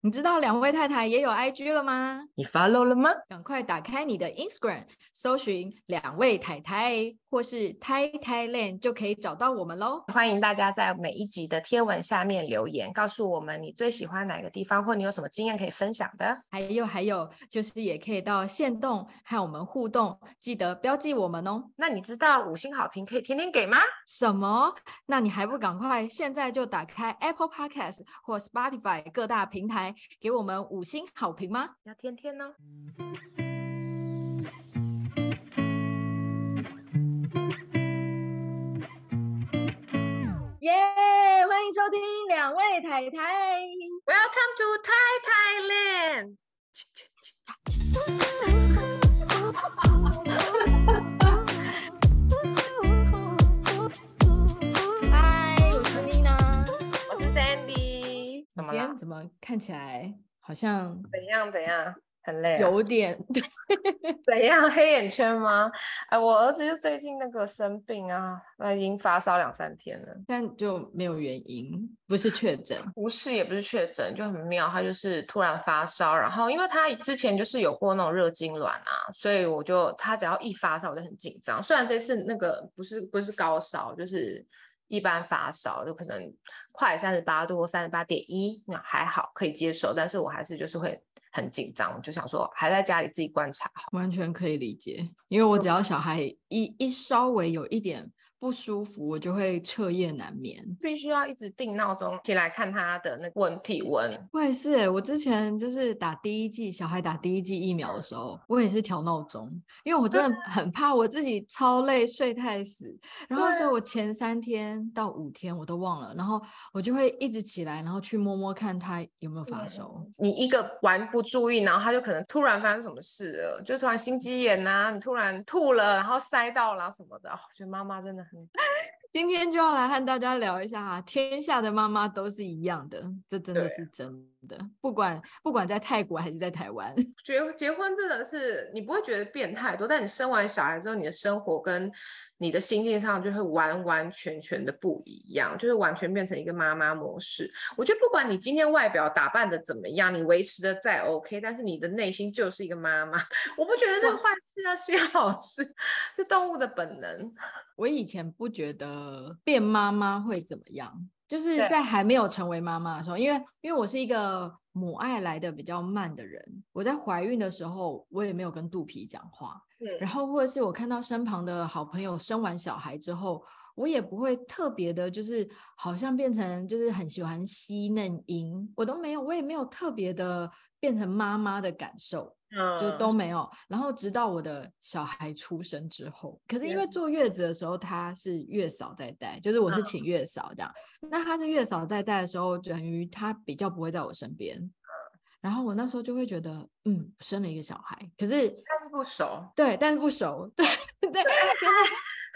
你知道两位太太也有 IG 了吗？你 follow 了吗？赶快打开你的 Instagram，搜寻两位太太或是太太 land 就可以找到我们喽。欢迎大家在每一集的贴文下面留言，告诉我们你最喜欢哪个地方，或你有什么经验可以分享的。还有还有，就是也可以到线动和我们互动，记得标记我们哦。那你知道五星好评可以天天给吗？什么？那你还不赶快现在就打开 Apple Podcast 或 Spotify 各大平台。给我们五星好评吗？要天天呢。耶！Yeah, 欢迎收听两位太太。Welcome to Thai Thailand。今天怎么看起来好像怎样怎样？很累，有点 怎样？黑眼圈吗？哎，我儿子就最近那个生病啊，那已经发烧两三天了，但就没有原因，不是确诊，不是也不是确诊，就很妙，他就是突然发烧，然后因为他之前就是有过那种热痉挛啊，所以我就他只要一发烧我就很紧张，虽然这次那个不是不是高烧，就是。一般发烧就可能快三十八度或三十八点一，那还好可以接受，但是我还是就是会很紧张，就想说还在家里自己观察，完全可以理解，因为我只要小孩一一稍微有一点。不舒服，我就会彻夜难眠，必须要一直定闹钟起来看他的那个温体温。我也是，我之前就是打第一剂小孩打第一剂疫苗的时候，我也是调闹钟，因为我真的 很怕我自己超累睡太死，然后所以我前三天到五天我都忘了，然后我就会一直起来，然后去摸摸看他有没有发烧。你一个玩不注意，然后他就可能突然发生什么事了，就突然心肌炎呐、啊，你突然吐了，然后塞到了什么的，我觉得妈妈真的。definitely. 今天就要来和大家聊一下哈，天下的妈妈都是一样的，这真的是真的。不管不管在泰国还是在台湾，结结婚真的是你不会觉得变太多，但你生完小孩之后，你的生活跟你的心境上就会完完全全的不一样，就是完全变成一个妈妈模式。我觉得不管你今天外表打扮的怎么样，你维持的再 OK，但是你的内心就是一个妈妈。我不觉得这个坏事啊，是好事，是动物的本能。我以前不觉得变妈妈会怎么样，就是在还没有成为妈妈的时候，因为因为我是一个母爱来的比较慢的人，我在怀孕的时候，我也没有跟肚皮讲话。然后或者是我看到身旁的好朋友生完小孩之后，我也不会特别的，就是好像变成就是很喜欢吸嫩婴，我都没有，我也没有特别的变成妈妈的感受，就都没有。然后直到我的小孩出生之后，可是因为坐月子的时候他是月嫂在带，就是我是请月嫂这样，那他是月嫂在带的时候，等于他比较不会在我身边。然后我那时候就会觉得，嗯，生了一个小孩，可是但是不熟，对，但是不熟，对对，就是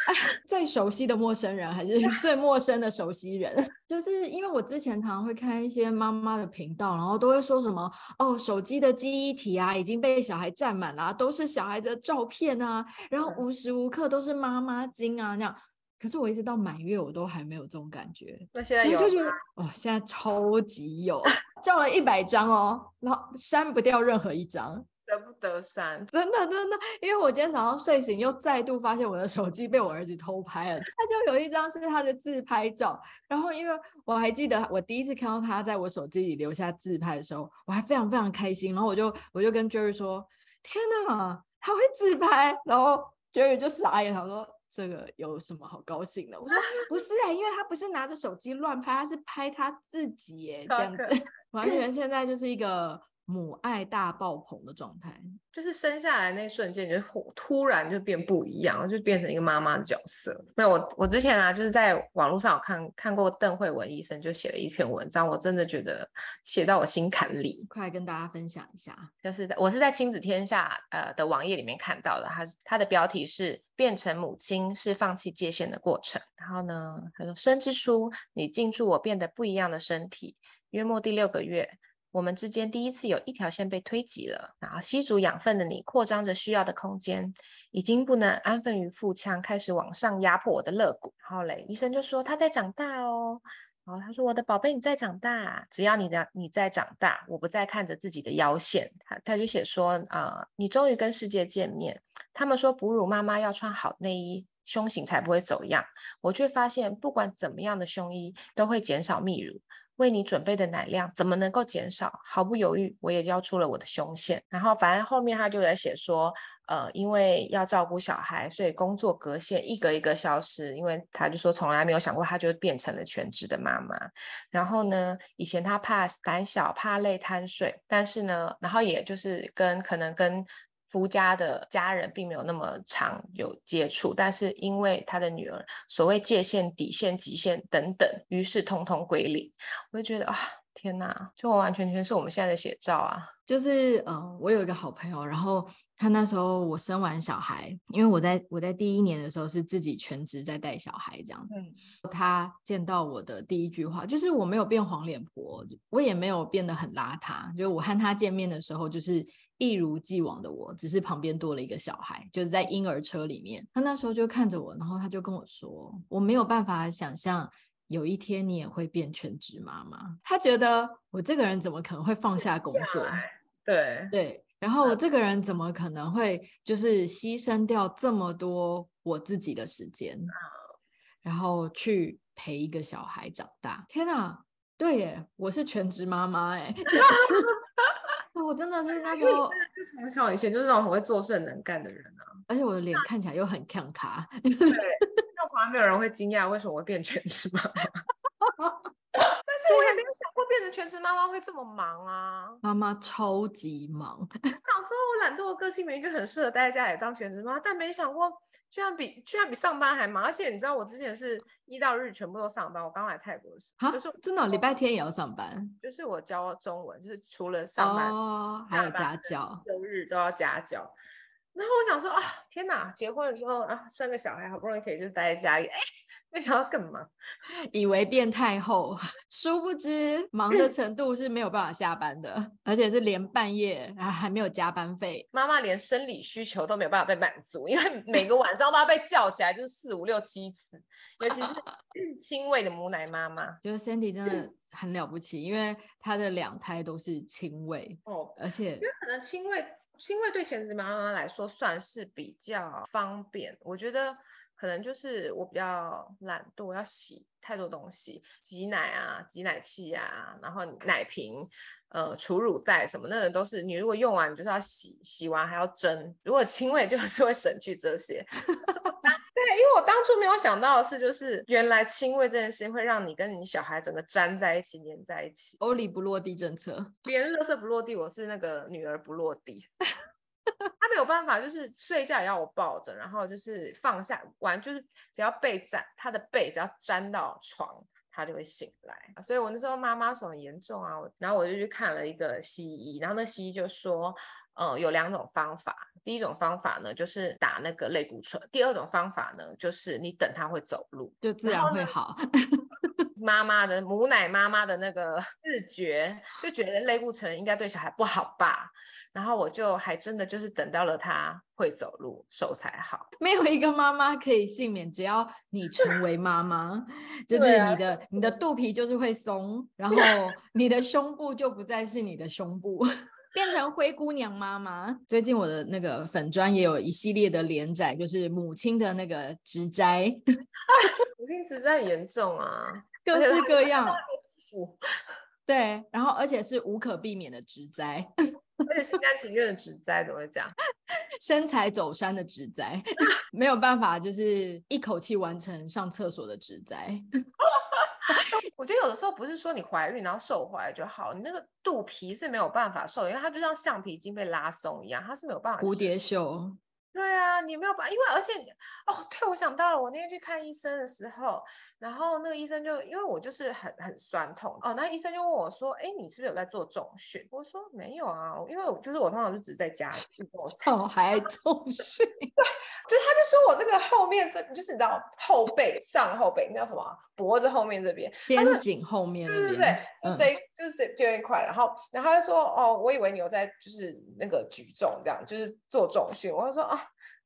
哎，最熟悉的陌生人还是 最陌生的熟悉人，就是因为我之前常常会看一些妈妈的频道，然后都会说什么，哦，手机的记忆体啊已经被小孩占满了，都是小孩子的照片啊，然后无时无刻都是妈妈经啊那样。可是我一直到满月，我都还没有这种感觉。那现在有就觉得哦，现在超级有，照了一百张哦，然后删不掉任何一张，舍不得删，真的真的。因为我今天早上睡醒，又再度发现我的手机被我儿子偷拍了。他就有一张是他的自拍照，然后因为我还记得我第一次看到他在我手机里留下自拍的时候，我还非常非常开心。然后我就我就跟 Jerry 说：“天哪，他会自拍！”然后 Jerry 就傻眼，他说。这个有什么好高兴的？我说不是啊，因为他不是拿着手机乱拍，他是拍他自己耶，这样子，完全现在就是一个。母爱大爆棚的状态，就是生下来那瞬间，就突然就变不一样，就变成一个妈妈的角色。那我我之前啊，就是在网络上有看看过邓惠文医生就写了一篇文章，我真的觉得写在我心坎里，快来跟大家分享一下。就是在我是在亲子天下呃的网页里面看到的，他他的标题是“变成母亲是放弃界限的过程”。然后呢，他说：“生之初，你进驻我变得不一样的身体，约莫第六个月。”我们之间第一次有一条线被推挤了，然后吸足养分的你扩张着需要的空间，已经不能安分于腹腔，开始往上压迫我的肋骨。然后嘞，医生就说他在长大哦，然后他说：“我的宝贝，你在长大，只要你的你在长大，我不再看着自己的腰线。”他他就写说：“啊、你终于跟世界见面。他们说哺乳妈妈要穿好内衣，胸型才不会走样。我却发现，不管怎么样的胸衣都会减少泌乳。”为你准备的奶量怎么能够减少？毫不犹豫，我也交出了我的胸线。然后，反正后面他就在写说，呃，因为要照顾小孩，所以工作隔线一格一格消失。因为他就说，从来没有想过他就变成了全职的妈妈。然后呢，以前他怕胆小、怕累、贪睡，但是呢，然后也就是跟可能跟。夫家的家人并没有那么常有接触，但是因为他的女儿所谓界限、底线、极限等等，于是通通归零。我就觉得啊，天哪，就完完全全是我们现在的写照啊！就是嗯，我有一个好朋友，然后他那时候我生完小孩，因为我在我在第一年的时候是自己全职在带小孩这样子。嗯，他见到我的第一句话就是我没有变黄脸婆，我也没有变得很邋遢，就我和他见面的时候就是。一如既往的我，只是旁边多了一个小孩，就是在婴儿车里面。他那时候就看着我，然后他就跟我说：“我没有办法想象有一天你也会变全职妈妈。”他觉得我这个人怎么可能会放下工作？对对，然后我这个人怎么可能会就是牺牲掉这么多我自己的时间，然后去陪一个小孩长大？天哪，对耶，我是全职妈妈哎。我真的是那时候就从小以前就是那种很会做事、很能干的人啊，而且我的脸看起来又很抗卡。对，那从来没有人会惊讶为什么我会变全职妈妈。我也没有想过变成全职妈妈会这么忙啊！妈妈超级忙。想说我懒惰的个性明明就很适合待在家里当全职妈妈，但没想过居然比居然比上班还忙。而且你知道我之前是一到日全部都上班，我刚来泰国的时候，就是真的礼拜天也要上班。就是我教中文，就是除了上班哦，还有家教，周日都要家教。然后我想说啊，天哪！结婚了之后啊，生个小孩，好不容易可以就待在家里，哎。没想到更忙，以为变太后，殊不知忙的程度是没有办法下班的，而且是连半夜还还没有加班费。妈妈连生理需求都没有办法被满足，因为每个晚上都要被叫起来，就是四五六七次。尤其是 亲喂的母奶妈妈，就是 Sandy 真的很了不起，因为她的两胎都是亲喂哦，而且因为可能亲喂亲喂对全职妈妈来说算是比较方便，我觉得。可能就是我比较懒惰，要洗太多东西，挤奶啊，挤奶器啊，然后奶瓶，呃，储乳袋什么，那个都是你如果用完，你就是要洗，洗完还要蒸。如果亲喂 就是会省去这些。对，因为我当初没有想到的是，就是原来亲喂这件事情会让你跟你小孩整个粘在一起，粘在一起。欧里不落地政策，别人垃圾不落地，我是那个女儿不落地。他没有办法，就是睡觉也要我抱着，然后就是放下玩，就是只要被沾他的背，只要沾到床，他就会醒来。所以我那时候妈妈手很严重啊，然后我就去看了一个西医，然后那西医就说，嗯，有两种方法，第一种方法呢就是打那个类固醇，第二种方法呢就是你等他会走路，就自然会好。妈妈的母奶妈妈的那个自觉，就觉得类固醇应该对小孩不好吧，然后我就还真的就是等到了他会走路，手才好。没有一个妈妈可以幸免，只要你成为妈妈，就是你的、啊、你的肚皮就是会松，然后你的胸部就不再是你的胸部，变成灰姑娘妈妈。最近我的那个粉砖也有一系列的连载，就是母亲的那个直摘，母亲直摘很严重啊。各式各样，对，然后而且是无可避免的植栽，而且心甘情愿的植栽，怎么会这样？身材走山的植栽，没有办法，就是一口气完成上厕所的植栽。我觉得有的时候不是说你怀孕然后瘦回来就好，你那个肚皮是没有办法瘦，因为它就像橡皮筋被拉松一样，它是没有办法。蝴蝶袖。对啊，你没有办法，因为而且哦，对，我想到了，我那天去看医生的时候，然后那个医生就因为我就是很很酸痛哦，那医生就问我说：“哎，你是不是有在做重训？”我说：“没有啊，因为我就是我通常就只在家做 小孩重 训。”对，就是他就说我这个后面这就是你知道后背上后背，那叫什么？脖子后面这边，肩颈后面，对对对，就这、嗯、就是这这一块，然后然后他就说：“哦，我以为你有在就是那个举重这样，就是做重训。”我就说：“啊。”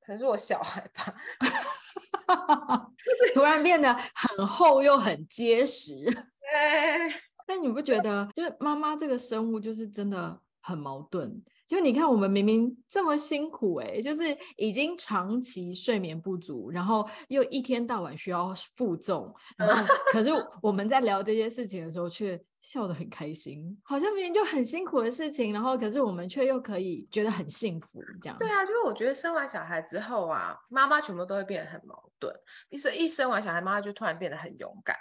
可能是我小孩吧，就是突然变得很厚又很结实。对但你不觉得，就是妈妈这个生物，就是真的很矛盾？就你看，我们明明这么辛苦哎、欸，就是已经长期睡眠不足，然后又一天到晚需要负重，然后可是我们在聊这些事情的时候，却笑得很开心，好像明明就很辛苦的事情，然后可是我们却又可以觉得很幸福，这样。对啊，就是我觉得生完小孩之后啊，妈妈全部都会变得很矛盾，一生一生完小孩，妈妈就突然变得很勇敢，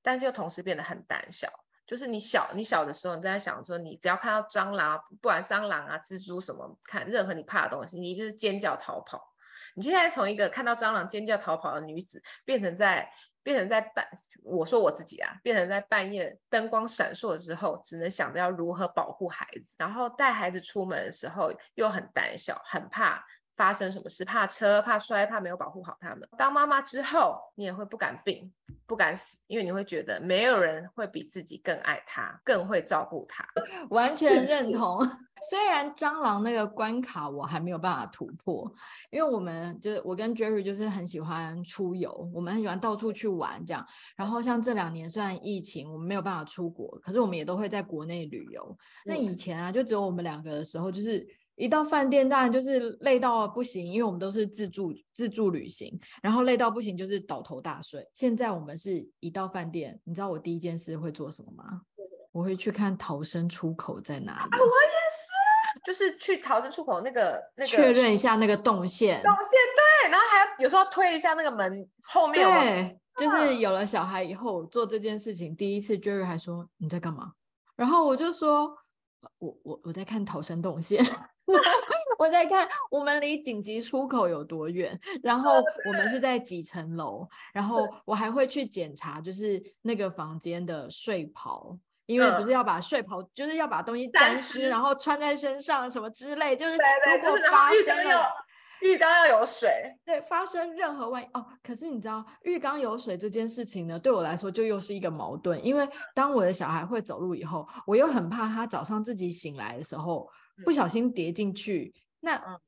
但是又同时变得很胆小。就是你小你小的时候，你在想说，你只要看到蟑螂，不管蟑螂啊、蜘蛛什么，看任何你怕的东西，你一定是尖叫逃跑。你现在从一个看到蟑螂尖叫逃跑的女子，变成在变成在半，我说我自己啊，变成在半夜灯光闪烁的时候，只能想着要如何保护孩子，然后带孩子出门的时候又很胆小，很怕。发生什么事？怕车，怕摔，怕没有保护好他们。当妈妈之后，你也会不敢病，不敢死，因为你会觉得没有人会比自己更爱他，更会照顾他。完全认同。虽然蟑螂那个关卡我还没有办法突破，因为我们就是我跟 Jerry 就是很喜欢出游，我们很喜欢到处去玩这样。然后像这两年虽然疫情我们没有办法出国，可是我们也都会在国内旅游。那以前啊，就只有我们两个的时候，就是。一到饭店，当然就是累到不行，因为我们都是自助自助旅行，然后累到不行就是倒头大睡。现在我们是一到饭店，你知道我第一件事会做什么吗？我会去看逃生出口在哪里。啊，我也是，就是去逃生出口那个那个确认一下那个动线，动线对，然后还有时候推一下那个门后面。对，就是有了小孩以后做这件事情，第一次 Jerry 还说你在干嘛？然后我就说我我我在看逃生动线。我在看我们离紧急出口有多远，然 后我们是在几层楼，然后 我还会去检查，就是那个房间的睡袍，因为不是要把睡袍，就是要把东西沾湿，然后穿在身上什么之类，就是如果发生了浴缸要有水，对，发生任何万一哦，可是你知道浴缸有水这件事情呢，对我来说就又是一个矛盾，因为当我的小孩会走路以后，我又很怕他早上自己醒来的时候。不小心跌进去，那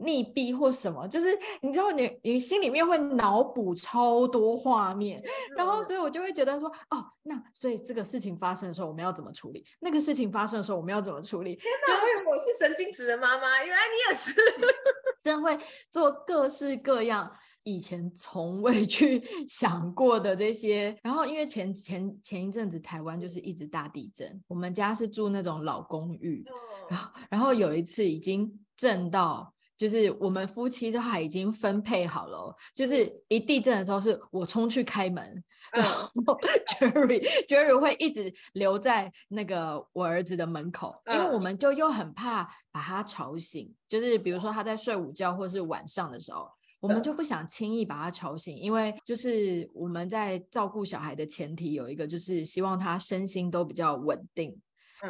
溺毙或什么，就是你知道你，你你心里面会脑补超多画面，然后所以我就会觉得说，哦，那所以这个事情发生的时候我们要怎么处理？那个事情发生的时候我们要怎么处理？天哪，就是、我是神经质的妈妈，原来你也是，真会做各式各样。以前从未去 想过的这些，然后因为前前前一阵子台湾就是一直大地震，我们家是住那种老公寓，然后然后有一次已经震到，就是我们夫妻都还已经分配好了，就是一地震的时候是我冲去开门，然后 Jerry Jerry 会一直留在那个我儿子的门口，因为我们就又很怕把他吵醒，就是比如说他在睡午觉或是晚上的时候。我们就不想轻易把他吵醒，因为就是我们在照顾小孩的前提有一个，就是希望他身心都比较稳定。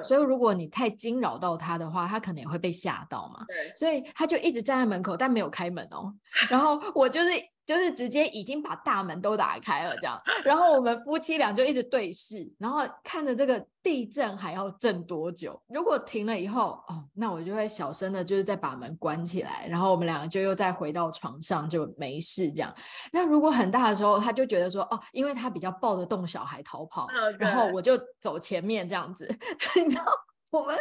所以如果你太惊扰到他的话，他可能也会被吓到嘛。所以他就一直站在门口，但没有开门哦。然后我就是。就是直接已经把大门都打开了，这样，然后我们夫妻俩就一直对视，然后看着这个地震还要震多久。如果停了以后，哦，那我就会小声的，就是再把门关起来，然后我们两个就又再回到床上，就没事这样。那如果很大的时候，他就觉得说，哦，因为他比较抱得动小孩逃跑.然后我就走前面这样子，你知道，我们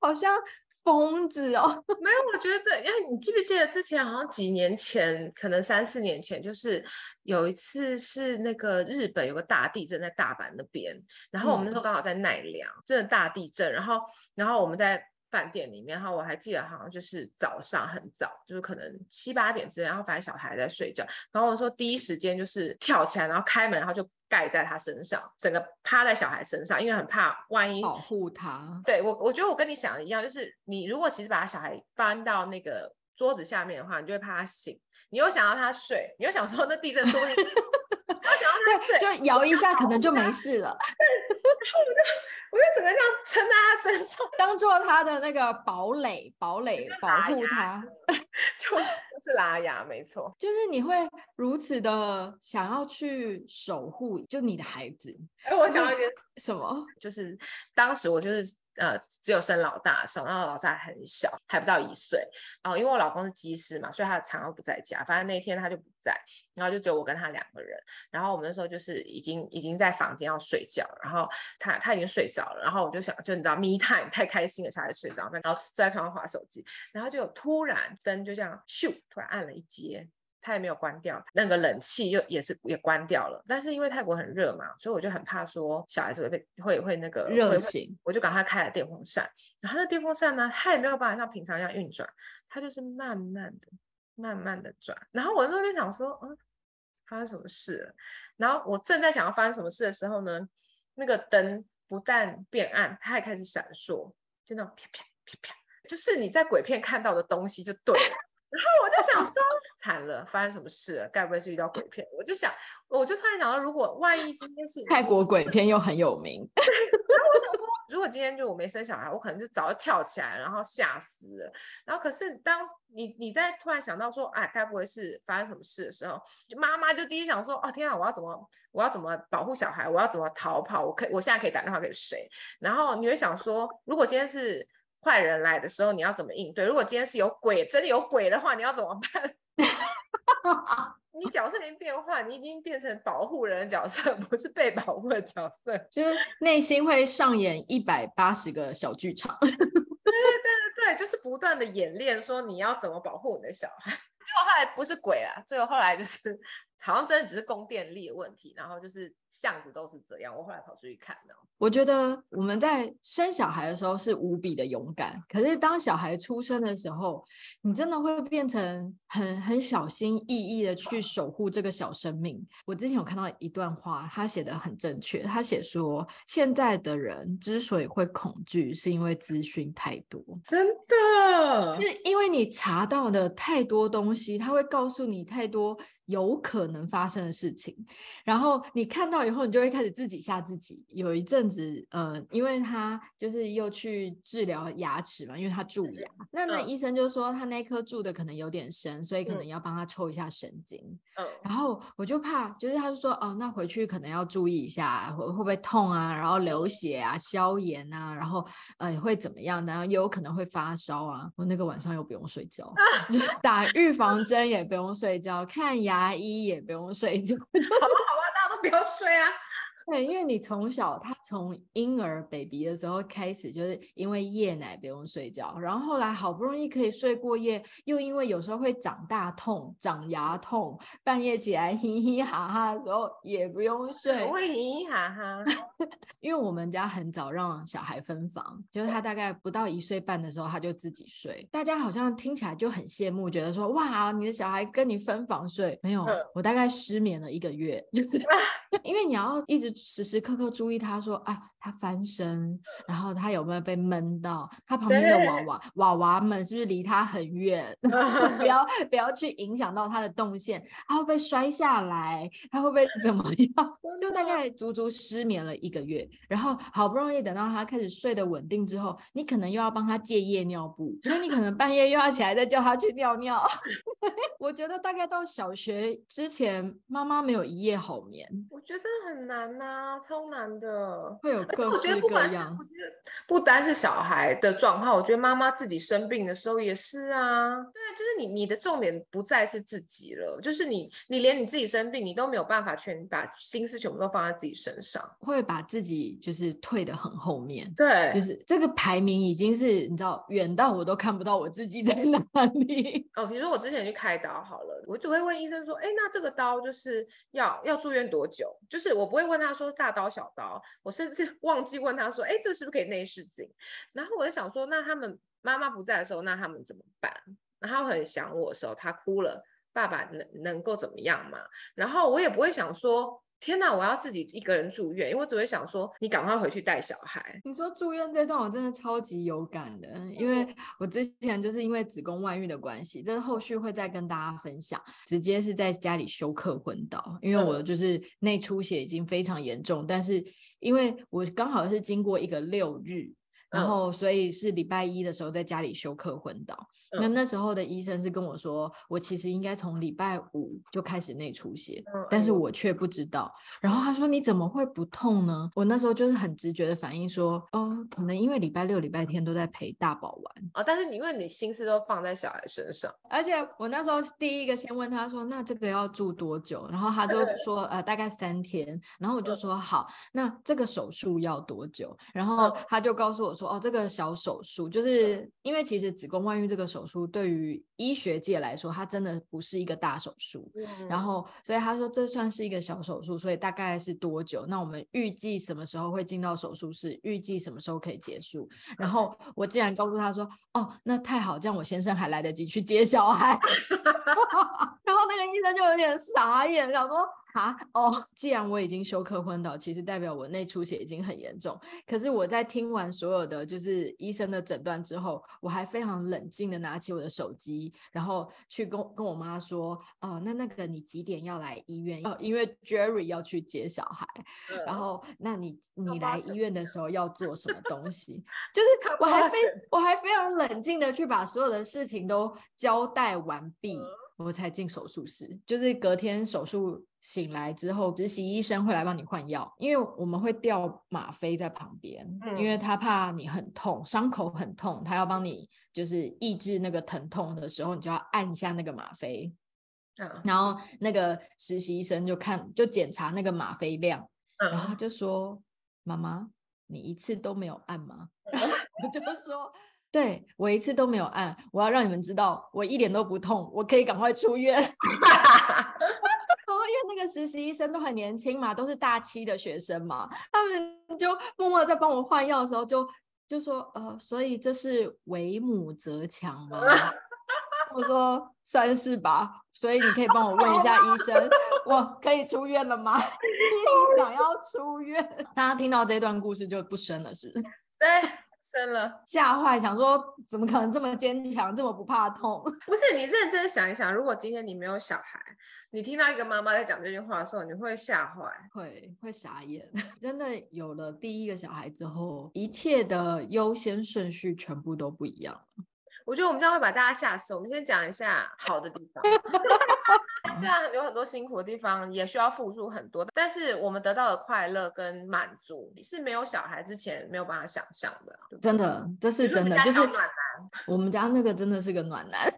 好像。疯子哦，没有，我觉得这，因为你记不记得之前好像几年前，可能三四年前，就是有一次是那个日本有个大地震在大阪那边，然后我们那时候刚好在奈良，嗯、真的大地震，然后然后我们在饭店里面，然后我还记得好像就是早上很早，就是可能七八点之类，然后反正小孩在睡觉，然后我说第一时间就是跳起来，然后开门，然后就。盖在他身上，整个趴在小孩身上，因为很怕万一保护他。对我，我觉得我跟你想的一样，就是你如果其实把他小孩搬到那个桌子下面的话，你就会怕他醒。你又想要他睡，你又想说那地震说不定，我想要他睡，就摇一下可能就没事了。然后我就我就整个这样撑在他身上，当做他的那个堡垒，堡垒保护他。就是就是拉牙，没错，就是你会如此的想要去守护，就你的孩子。哎，我想要一个什么？就是当时我就是呃只有生老大的时候，然后老大还很小，还不到一岁。然后因为我老公是机师嘛，所以他常常不在家。反正那天他就不在，然后就只有我跟他两个人。然后我们那时候就是已经已经在房间要睡觉，然后他他已经睡着了。然后我就想，就你知道，me time 太开心了，小孩睡着，然后在床上滑手机，然后就突然灯就这样咻，突然暗了一截。他也没有关掉，那个冷气又也是也关掉了。但是因为泰国很热嘛，所以我就很怕说小孩子会被会会那个热醒，我就赶快开了电风扇。然后那电风扇呢，它也没有办法像平常一样运转，它就是慢慢的、慢慢的转。然后我那时候就想说，嗯，发生什么事了？然后我正在想要发生什么事的时候呢，那个灯不但变暗，它还开始闪烁，就那种啪啪啪啪，就是你在鬼片看到的东西就对了。然后我就想说，惨了，发生什么事了？该不会是遇到鬼片？我就想，我就突然想到，如果万一今天是泰国鬼片又很有名，然后我想说，如果今天就我没生小孩，我可能就早就跳起来，然后吓死了。然后可是当你你在突然想到说，哎，该不会是发生什么事的时候，就妈妈就第一想说，哦天啊，我要怎么我要怎么保护小孩？我要怎么逃跑？我可以我现在可以打电话给谁？然后你会想说，如果今天是。坏人来的时候，你要怎么应对？如果今天是有鬼，真的有鬼的话，你要怎么办？你角色已经变换，你已经变成保护人的角色，不是被保护的角色，就是内心会上演一百八十个小剧场。对对对对对，就是不断的演练，说你要怎么保护你的小孩。最后后来不是鬼啊，最后后来就是。好像真的只是供电力的问题，然后就是巷子都是这样。我后来跑出去看的。我觉得我们在生小孩的时候是无比的勇敢，可是当小孩出生的时候，你真的会变成很很小心翼翼的去守护这个小生命。我之前有看到一段话，他写的很正确。他写说，现在的人之所以会恐惧，是因为资讯太多。真的，因为因为你查到的太多东西，他会告诉你太多。有可能发生的事情，然后你看到以后，你就会开始自己吓自己。有一阵子，呃，因为他就是又去治疗牙齿嘛，因为他蛀牙，那那医生就说他那颗蛀的可能有点深，所以可能要帮他抽一下神经。嗯，然后我就怕，就是他就说，哦，那回去可能要注意一下，会会不会痛啊，然后流血啊，消炎啊，然后呃会怎么样？然后也有可能会发烧啊。我那个晚上又不用睡觉，就是打预防针也不用睡觉，看牙。牙医也不用睡觉，好吧，好吧，大家都不要睡啊。对，因为你从小他从婴儿 baby 的时候开始，就是因为夜奶不用睡觉，然后后来好不容易可以睡过夜，又因为有时候会长大痛、长牙痛，半夜起来嘻嘻哈哈的时候也不用 睡，我会嘻嘻哈哈。因为我们家很早让小孩分房，就是他大概不到一岁半的时候他就自己睡，大家好像听起来就很羡慕，觉得说哇，你的小孩跟你分房睡，没有，我大概失眠了一个月，就是因为你要一直。时时刻刻注意，他说：“啊，他翻身，然后他有没有被闷到？他旁边的娃娃娃娃们是不是离他很远？不要不要去影响到他的动线，他会不会摔下来？他会不会怎么样？就大概足足失眠了一个月，然后好不容易等到他开始睡得稳定之后，你可能又要帮他戒夜尿布，所以你可能半夜又要起来再叫他去尿尿。我觉得大概到小学之前，妈妈没有一夜好眠，我觉得很难呐、啊。”超难的，会有各式各样。我觉得不单是小孩的状况，我觉得妈妈自己生病的时候也是啊。对啊，就是你你的重点不再是自己了，就是你你连你自己生病，你都没有办法全把心思全部都放在自己身上，会把自己就是退得很后面。对，就是这个排名已经是你知道远到我都看不到我自己在哪里。哦，比如说我之前去开刀好了，我只会问医生说，哎，那这个刀就是要要住院多久？就是我不会问他说。大刀小刀，我甚至忘记问他说：“哎，这是不是可以内视镜？”然后我就想说：“那他们妈妈不在的时候，那他们怎么办？”然后很想我的时候，他哭了，爸爸能能够怎么样嘛？然后我也不会想说。天哪，我要自己一个人住院，因为我只会想说，你赶快回去带小孩。你说住院这段，我真的超级有感的，因为我之前就是因为子宫外孕的关系，这后续会再跟大家分享。直接是在家里休克昏倒，因为我就是内出血已经非常严重，但是因为我刚好是经过一个六日。然后所以是礼拜一的时候在家里休克昏倒。嗯、那那时候的医生是跟我说，我其实应该从礼拜五就开始内出血，嗯、但是我却不知道。然后他说，你怎么会不痛呢？我那时候就是很直觉的反应说，哦，可能因为礼拜六、礼拜天都在陪大宝玩哦，但是你因为你心思都放在小孩身上，而且我那时候第一个先问他说，那这个要住多久？然后他就 说，呃，大概三天。然后我就说好，那这个手术要多久？然后他就告诉我说，哦，这个小手术就是因为其实子宫外孕这个手术对于医学界来说，它真的不是一个大手术。嗯、然后所以他说这算是一个小手术，所以大概是多久？那我们预计什么时候会进到手术室？预计什么时候可以结束？然后我竟然告诉他说，哦，那太好，这样我先生还来得及去接小孩。然后那个医生就有点傻眼，想说。啊哦，既然我已经休克昏倒，其实代表我内出血已经很严重。可是我在听完所有的就是医生的诊断之后，我还非常冷静的拿起我的手机，然后去跟跟我妈说：“哦，那那个你几点要来医院？哦，因为 Jerry 要去接小孩。然后，那你你来医院的时候要做什么东西？就是我还非我还非常冷静的去把所有的事情都交代完毕。”我才进手术室，就是隔天手术醒来之后，实习医生会来帮你换药，因为我们会吊吗啡在旁边，嗯、因为他怕你很痛，伤口很痛，他要帮你就是抑制那个疼痛的时候，你就要按一下那个吗啡，嗯，然后那个实习医生就看就检查那个吗啡量，嗯、然后他就说：“妈妈，你一次都没有按吗？” 我就说。对，我一次都没有按，我要让你们知道我一点都不痛，我可以赶快出院。因为那个实习医生都很年轻嘛，都是大七的学生嘛，他们就默默在帮我换药的时候就就说呃，所以这是为母则强吗？我说算是吧，所以你可以帮我问一下医生，我可以出院了吗？你想要出院？大家听到这段故事就不生了，是不是？对。生了，吓坏，想说怎么可能这么坚强，这么不怕痛？不是，你认真想一想，如果今天你没有小孩，你听到一个妈妈在讲这句话的时候，你会吓坏，会会傻眼。真的有了第一个小孩之后，一切的优先顺序全部都不一样。我觉得我们这样会把大家吓死。我们先讲一下好的地方。虽然有很多辛苦的地方，也需要付出很多，但是我们得到的快乐跟满足是没有小孩之前没有办法想象的。真的，这是真的，就是暖男。我们家那个真的是个暖男，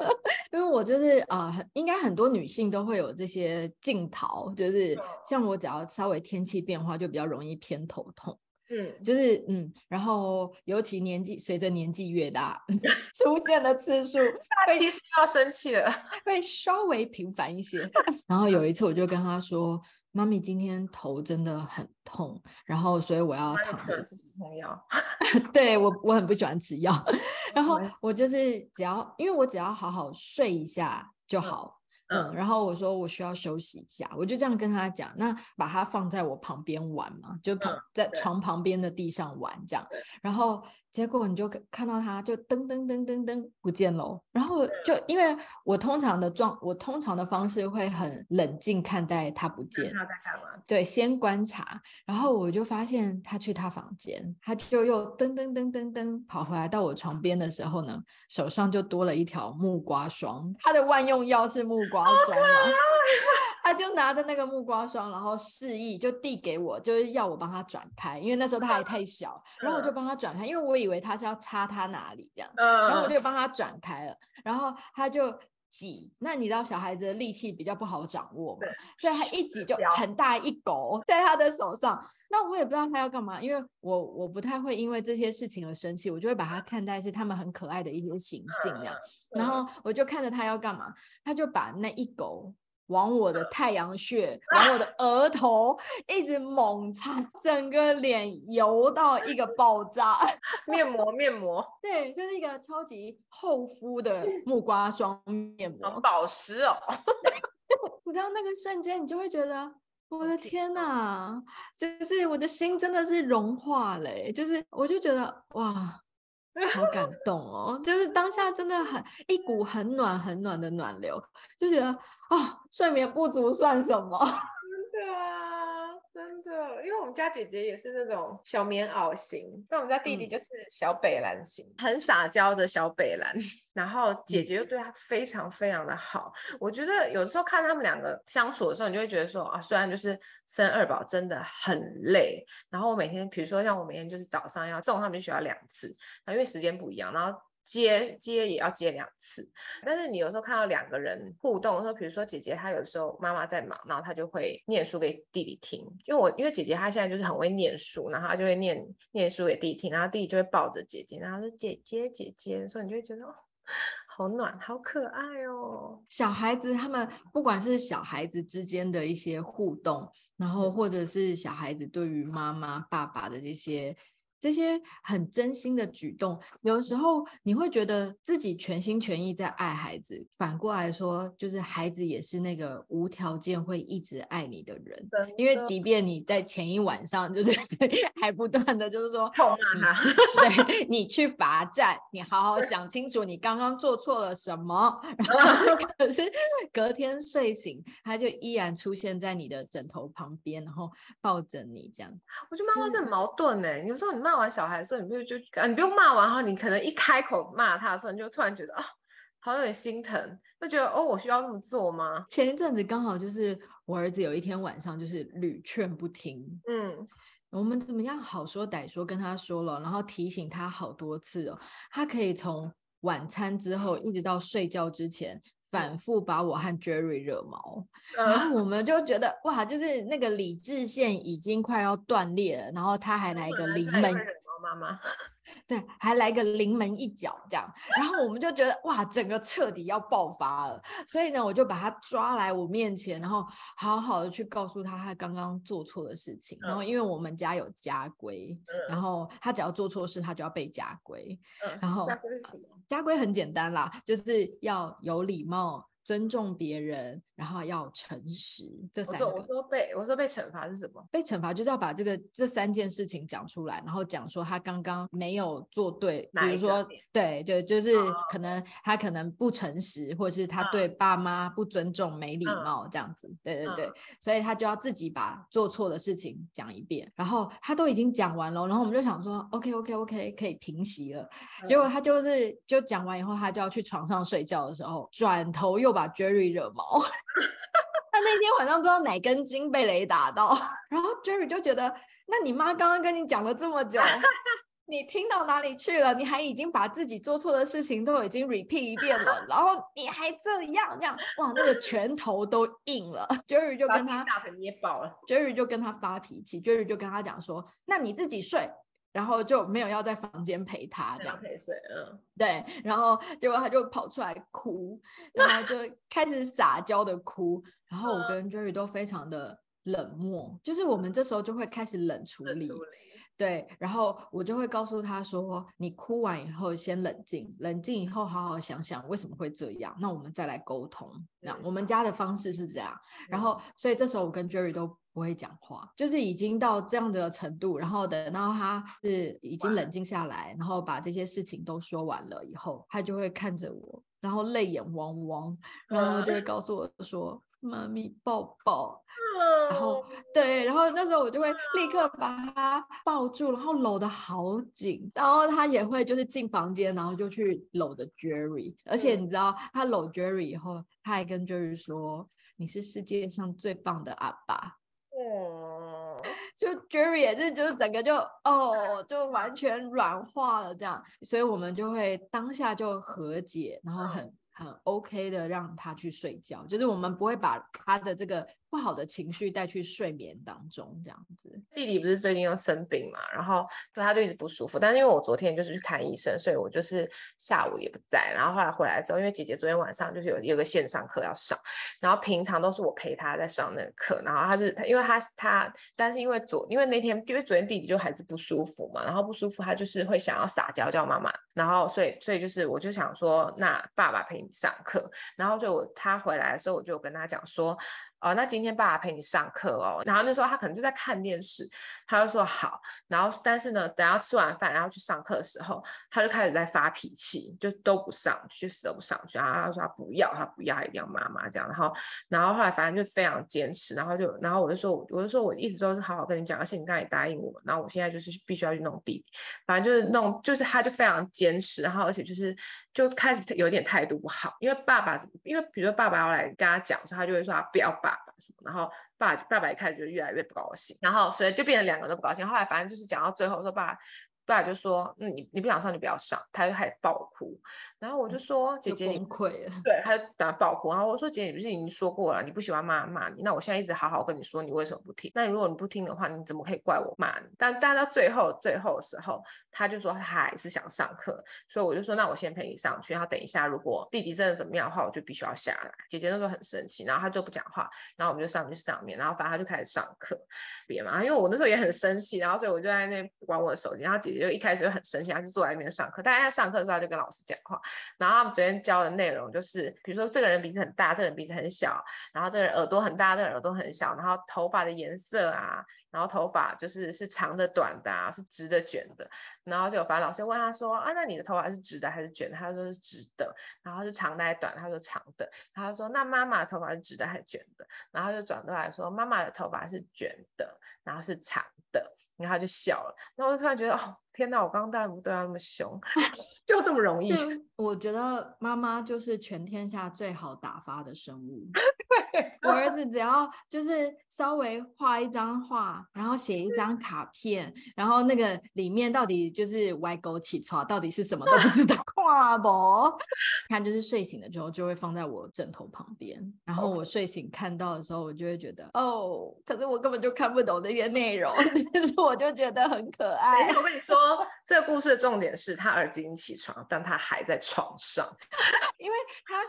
因为我就是啊、呃，应该很多女性都会有这些镜头，就是像我只要稍微天气变化，就比较容易偏头痛。嗯，就是嗯，然后尤其年纪随着年纪越大，出现的次数，那其实要生气了，会稍微频繁一些。然后有一次我就跟他说：“妈咪今天头真的很痛，然后所以我要躺着吃止痛药。”对，我我很不喜欢吃药，然后我就是只要因为我只要好好睡一下就好。嗯嗯，然后我说我需要休息一下，我就这样跟他讲，那把它放在我旁边玩嘛，就旁在床旁边的地上玩这样，然后。结果你就看到他就噔噔噔噔噔不见了，然后就因为我通常的状，我通常的方式会很冷静看待他不见，他在干嘛？对，先观察，然后我就发现他去他房间，他就又噔噔噔噔噔跑回来到我床边的时候呢，手上就多了一条木瓜霜，他的万用药是木瓜霜嘛。他就拿着那个木瓜霜，然后示意就递给我，就是要我帮他转开，因为那时候他还太小，然后我就帮他转开，因为我以为他是要擦他哪里这样，然后我就帮他转开了，然后他就挤，那你知道小孩子的力气比较不好掌握嘛，所以他一挤就很大一狗在他的手上，那我也不知道他要干嘛，因为我我不太会因为这些事情而生气，我就会把他看待是他们很可爱的一些行径这样，然后我就看着他要干嘛，他就把那一狗。往我的太阳穴，往我的额头一直猛擦，整个脸油到一个爆炸。面膜，面膜，对，就是一个超级厚敷的木瓜霜面膜，很保湿哦。你知道那个瞬间，你就会觉得，我的天哪，就是我的心真的是融化了，就是我就觉得哇。好感动哦，就是当下真的很一股很暖很暖的暖流，就觉得、哦，睡眠不足算什么？真的啊，真的，因为我们家姐姐也是那种小棉袄型，那我们家弟弟就是小北兰型，嗯、很撒娇的小北兰。然后姐姐又对他非常非常的好。嗯、我觉得有时候看他们两个相处的时候，你就会觉得说啊，虽然就是生二宝真的很累，然后我每天，比如说像我每天就是早上要送他们去学校两次，因为时间不一样，然后。接接也要接两次，但是你有时候看到两个人互动的时候，比如说姐姐她有时候妈妈在忙，然后她就会念书给弟弟听，因为我因为姐姐她现在就是很会念书，然后她就会念念书给弟弟听，然后弟弟就会抱着姐姐，然后说姐姐姐姐，所以你就会觉得哦，好暖，好可爱哦。小孩子他们不管是小孩子之间的一些互动，然后或者是小孩子对于妈妈爸爸的这些。这些很真心的举动，有的时候你会觉得自己全心全意在爱孩子。反过来说，就是孩子也是那个无条件会一直爱你的人。的因为即便你在前一晚上就是 还不断的就是说痛骂他，对，你去罚站，你好好想清楚你刚刚做错了什么。然 后 可是隔天睡醒，他就依然出现在你的枕头旁边，然后抱着你这样。我觉得妈妈这很矛盾呢。有时候你妈。骂完小孩的时候，你不就你不用骂完哈，你可能一开口骂他的时候，你就突然觉得啊，好像有点心疼，就觉得哦，我需要这么做吗？前一阵子刚好就是我儿子有一天晚上就是屡劝不听，嗯，我们怎么样好说歹说跟他说了，然后提醒他好多次哦，他可以从晚餐之后一直到睡觉之前。反复把我和 Jerry 惹毛，嗯、然后我们就觉得哇，就是那个理智线已经快要断裂了，然后他还来一个临门，妈妈，对，还来个临门一脚这样，然后我们就觉得哇，整个彻底要爆发了，所以呢，我就把他抓来我面前，然后好好的去告诉他他刚刚做错的事情，嗯、然后因为我们家有家规，嗯、然后他只要做错事，他就要被家规，嗯、然后家规是什么？家规很简单啦，就是要有礼貌。尊重别人，然后要诚实，这三个。我说，我说被我说被惩罚是什么？被惩罚就是要把这个这三件事情讲出来，然后讲说他刚刚没有做对，比如说对，对就是可能他可能不诚实，或者是他对爸妈不尊重、没礼貌这样子。对对对，所以他就要自己把做错的事情讲一遍，然后他都已经讲完了，然后我们就想说，OK OK OK，可以平息了。结果他就是就讲完以后，他就要去床上睡觉的时候，转头又把。把 Jerry 惹毛，他那天晚上不知道哪根筋被雷打到，然后 Jerry 就觉得，那你妈刚刚跟你讲了这么久，你听到哪里去了？你还已经把自己做错的事情都已经 repeat 一遍了，然后你还这样这样，哇，那个拳头都硬了。Jerry 就跟他大腿捏爆了，Jerry 就跟他发脾气，Jerry 就跟他讲说，那你自己睡。然后就没有要在房间陪他这样陪睡，嗯，对，然后结果他就跑出来哭，然后就 开始撒娇的哭，然后我跟 Jerry 都非常的冷漠，就是我们这时候就会开始冷处理。对，然后我就会告诉他说：“你哭完以后先冷静，冷静以后好好想想为什么会这样，那我们再来沟通。那我们家的方式是这样。然后，所以这时候我跟 Jerry 都不会讲话，就是已经到这样的程度。然后等到他是已经冷静下来，然后把这些事情都说完了以后，他就会看着我，然后泪眼汪汪，然后就会告诉我说：‘妈咪抱抱。’然后对，然后那时候我就会立刻把他抱住，然后搂得好紧，然后他也会就是进房间，然后就去搂着 Jerry，而且你知道他搂 Jerry 以后，他还跟 Jerry 说：“你是世界上最棒的阿爸。”哦，就 Jerry 也是，就是整个就哦，就完全软化了这样，所以我们就会当下就和解，然后很很 OK 的让他去睡觉，就是我们不会把他的这个。不好的情绪带去睡眠当中，这样子。弟弟不是最近又生病嘛，然后对他就一直不舒服。但是因为我昨天就是去看医生，所以我就是下午也不在。然后后来回来之后，因为姐姐昨天晚上就是有有个线上课要上，然后平常都是我陪他在上那个课。然后他是因为他他，但是因为昨因为那天因为昨天弟弟就还是不舒服嘛，然后不舒服他就是会想要撒娇叫妈妈，然后所以所以就是我就想说，那爸爸陪你上课。然后所以我他回来的时候，我就跟他讲说。哦，那今天爸爸陪你上课哦。然后那时候他可能就在看电视，他就说好。然后但是呢，等他吃完饭然后去上课的时候，他就开始在发脾气，就都不上去，死都不上去。然后他说他不要，他不要，一定要妈妈这样。然后然后后来反正就非常坚持，然后就然后我就说，我就说我一直都是好好跟你讲，而且你刚才也答应我，然后我现在就是必须要去弄弟弟，反正就是弄，就是他就非常坚持，然后而且就是就开始有点态度不好，因为爸爸，因为比如说爸爸要来跟他讲的时候，他就会说他不要爸爸什么，然后爸爸爸一开始就越来越不高兴，然后所以就变成两个都不高兴。后来反正就是讲到最后说爸爸。爸爸就说：“嗯，你你不想上就不要上。”他就开始爆哭，然后我就说：“姐姐，你崩溃了。”对，他就等他爆哭，然后我说：“姐姐，你不是已经说过了，你不喜欢妈妈骂你？那我现在一直好好跟你说，你为什么不听？那如果你不听的话，你怎么可以怪我骂你？”但但到最后最后的时候，他就说他还是想上课，所以我就说：“那我先陪你上去，然后等一下如果弟弟真的怎么样的话，我就必须要下来。”姐姐那时候很生气，然后他就不讲话，然后我们就上去上面，然后反正他就开始上课，别嘛，因为我那时候也很生气，然后所以我就在那玩我的手机，然后姐姐就一开始就很生。他就坐在那边上课，大家在上课的时候他就跟老师讲话，然后他们昨天教的内容就是，比如说这个人鼻子很大，这个人鼻子很小，然后这个人耳朵很大，这个人耳朵很小，然后头发的颜色啊，然后头发就是是长的、短的啊，是直的、卷的，然后就反正老师问他说啊，那你的头发是直的还是卷的？他说是直的，然后是长的还是短？他说长的，然后他说那妈妈的头发是直的还是卷的？然后就转过来说妈妈的头发是卷的，然后是长的。然后他就笑了，然后我就突然觉得，哦，天哪！我刚刚当然不对他那么凶，就这么容易。我觉得妈妈就是全天下最好打发的生物。对，我儿子只要就是稍微画一张画，然后写一张卡片，然后那个里面到底就是歪狗起床，到底是什么都不知道。跨不，他就是睡醒了之后就会放在我枕头旁边，然后我睡醒看到的时候，我就会觉得哦，可是我根本就看不懂这些内容，但是我就觉得很可爱。我跟你说，这个故事的重点是他儿子已经起床，但他还在床上，因为他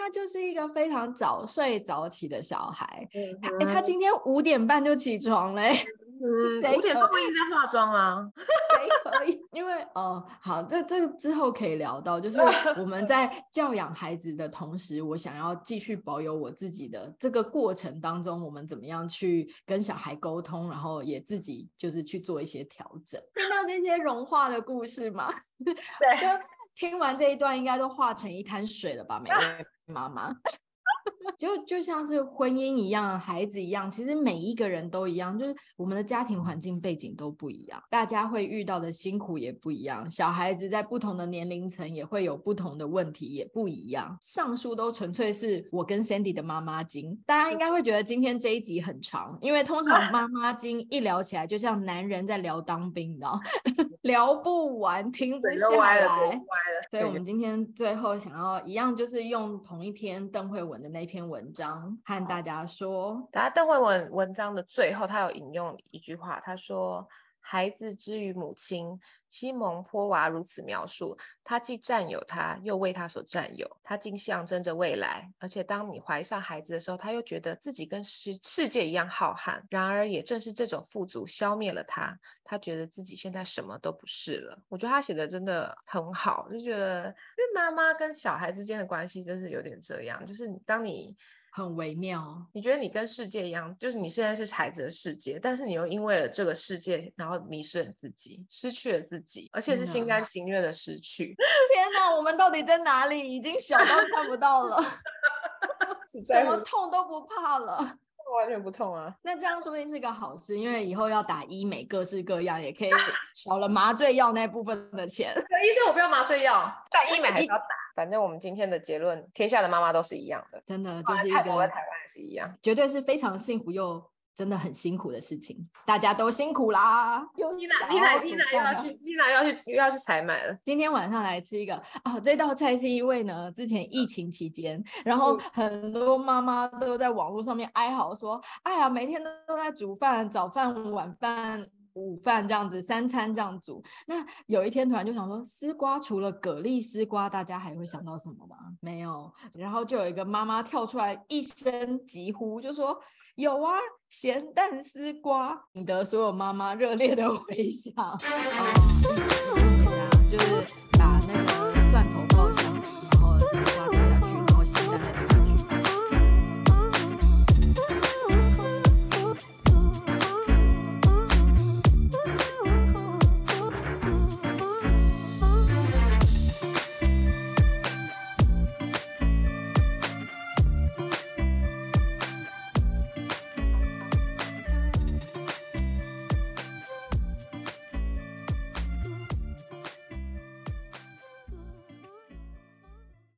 他就是一个非常早睡早起的小孩。嗯、他、欸、他今天五点半就起床嘞。嗯，五点半不应该化妆啊？谁可以？因为哦、呃，好，这这之后可以聊到，就是我们 在教养孩子的同时，我想要继续保有我自己的这个过程当中，我们怎么样去跟小孩沟通，然后也自己就是去做一些调整。听到那些融化的故事吗？对，听完这一段应该都化成一滩水了吧？每位妈妈。就就像是婚姻一样，孩子一样，其实每一个人都一样，就是我们的家庭环境背景都不一样，大家会遇到的辛苦也不一样。小孩子在不同的年龄层也会有不同的问题，也不一样。上述都纯粹是我跟 Sandy 的妈妈经，大家应该会觉得今天这一集很长，因为通常妈妈经一聊起来，就像男人在聊当兵，你知道，聊不完，停不下来。所以我们今天最后想要一样，就是用同一篇邓慧文的那篇文章和大家说，大家邓慧文文章的最后，他有引用一句话，他说：“孩子之于母亲。”西蒙波娃如此描述：他既占有他，又为他所占有。他竟象征着未来，而且当你怀上孩子的时候，他又觉得自己跟世世界一样浩瀚。然而，也正是这种富足消灭了他，他觉得自己现在什么都不是了。我觉得他写的真的很好，就觉得因为妈妈跟小孩之间的关系真是有点这样，就是当你。很微妙，你觉得你跟世界一样，就是你现在是孩子的世界，但是你又因为了这个世界，然后迷失了自己，失去了自己，而且是心甘情愿的失去。天哪，我们到底在哪里？已经小到看不到了，什么痛都不怕了。完全不痛啊！那这样说不定是个好事，因为以后要打医美，各式各样也可以少了麻醉药那部分的钱。医生，我不要麻醉药，但医美还是要打。反正我们今天的结论，天下的妈妈都是一样的，真的就是一个。台湾也是一样，绝对是非常幸福又。真的很辛苦的事情，大家都辛苦啦。妮娜，妮娜，妮娜又要去，妮娜要去又要去采买了。今天晚上来吃一个哦，这道菜是因为呢，之前疫情期间，然后很多妈妈都在网络上面哀嚎说，哎呀，每天都在煮饭，早饭、晚饭、午饭这样子，三餐这样煮。那有一天突然就想说，丝瓜除了蛤蜊丝瓜，大家还会想到什么吗？没有。然后就有一个妈妈跳出来一声疾呼，就说。有啊，咸蛋丝瓜，引得所有妈妈热烈的回响。就是把那个。